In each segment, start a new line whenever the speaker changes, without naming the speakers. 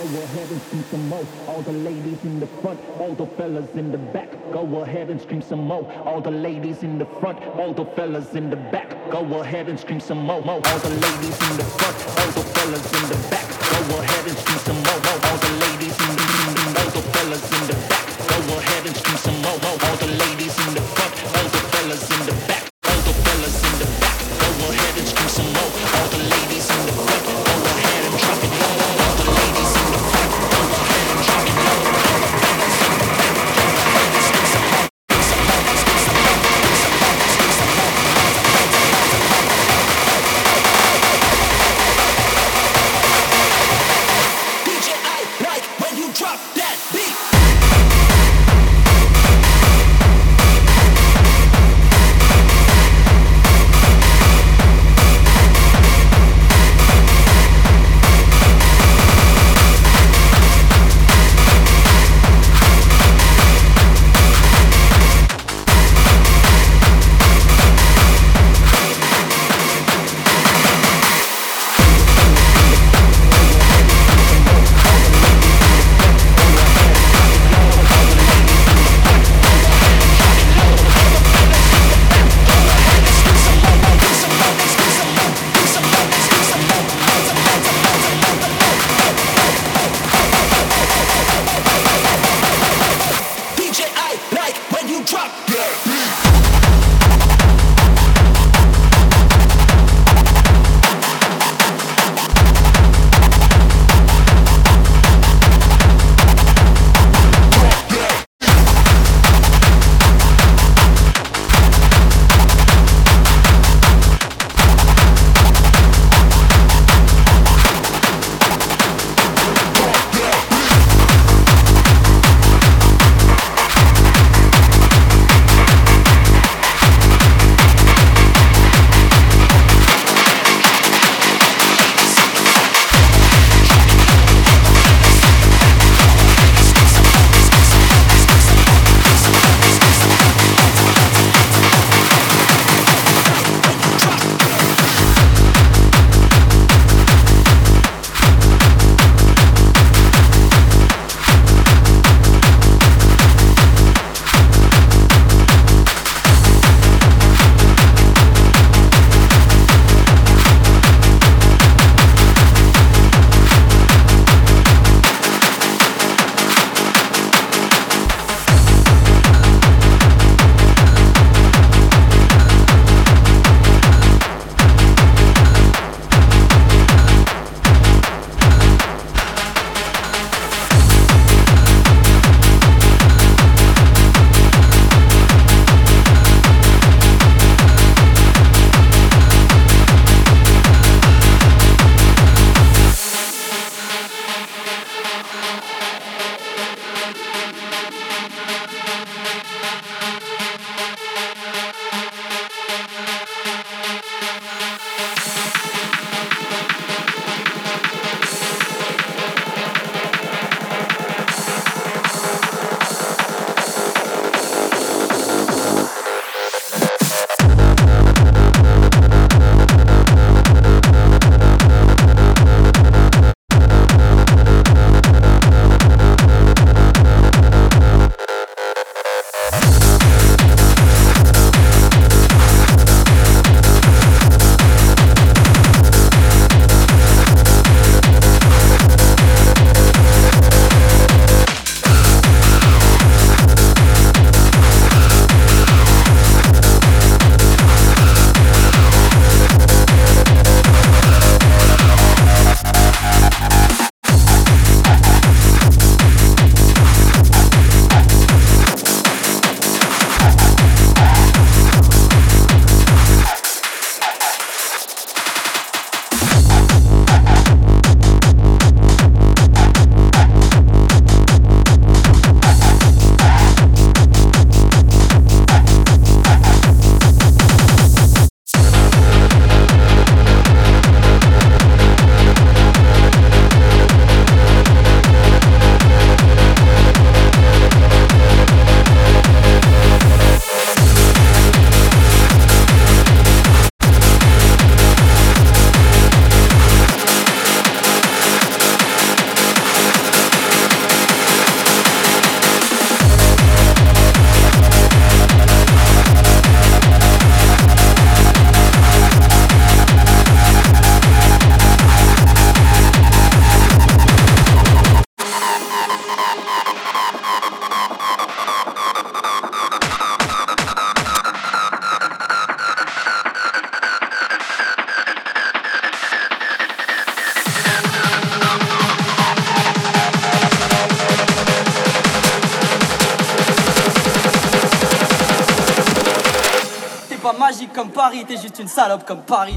Go ahead and scream some more. All the ladies in the front, all the fellas in the back. Go ahead and scream some more. All the ladies in the front, all the fellas in the back. Go ahead and scream some more. All the ladies in the front, all the fellas in the back. Go ahead and scream some more. All the ladies in the all the fellas in the back. Go ahead and scream some more. All the ladies in the
une salope comme Paris.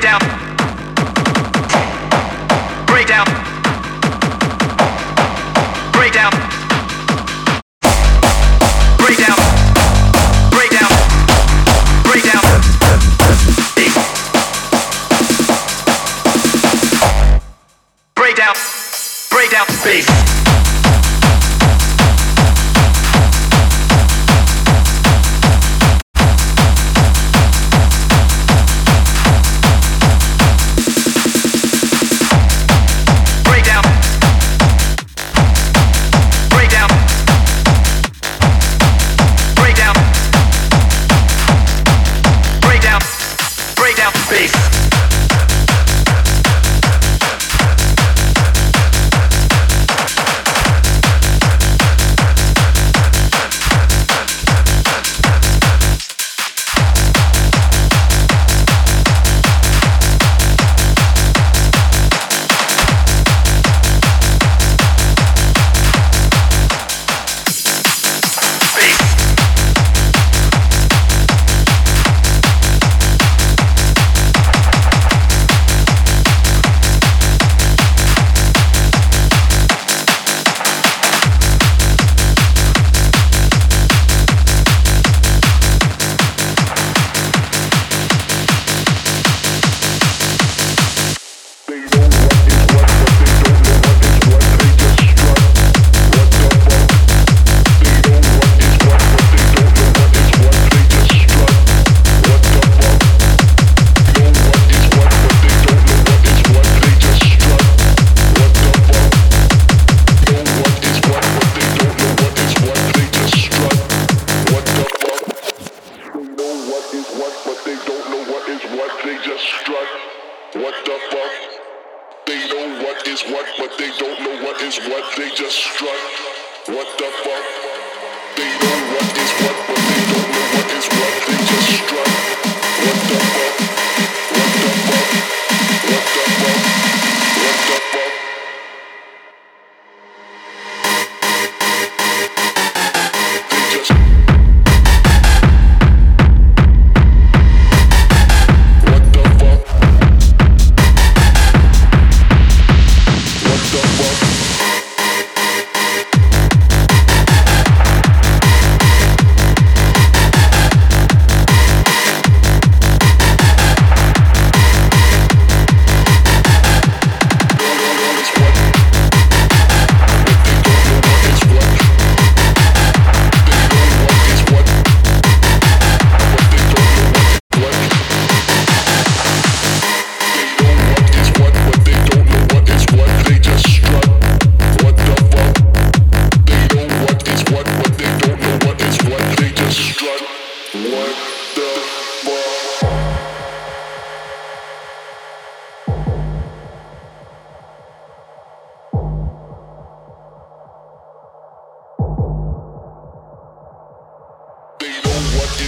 down.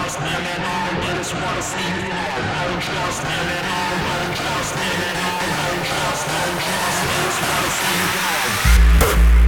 Trust them at all, they just wanna see you fall. Don't trust them at all, don't trust them at all, don't trust, don't trust, they just wanna see you fall.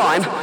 Time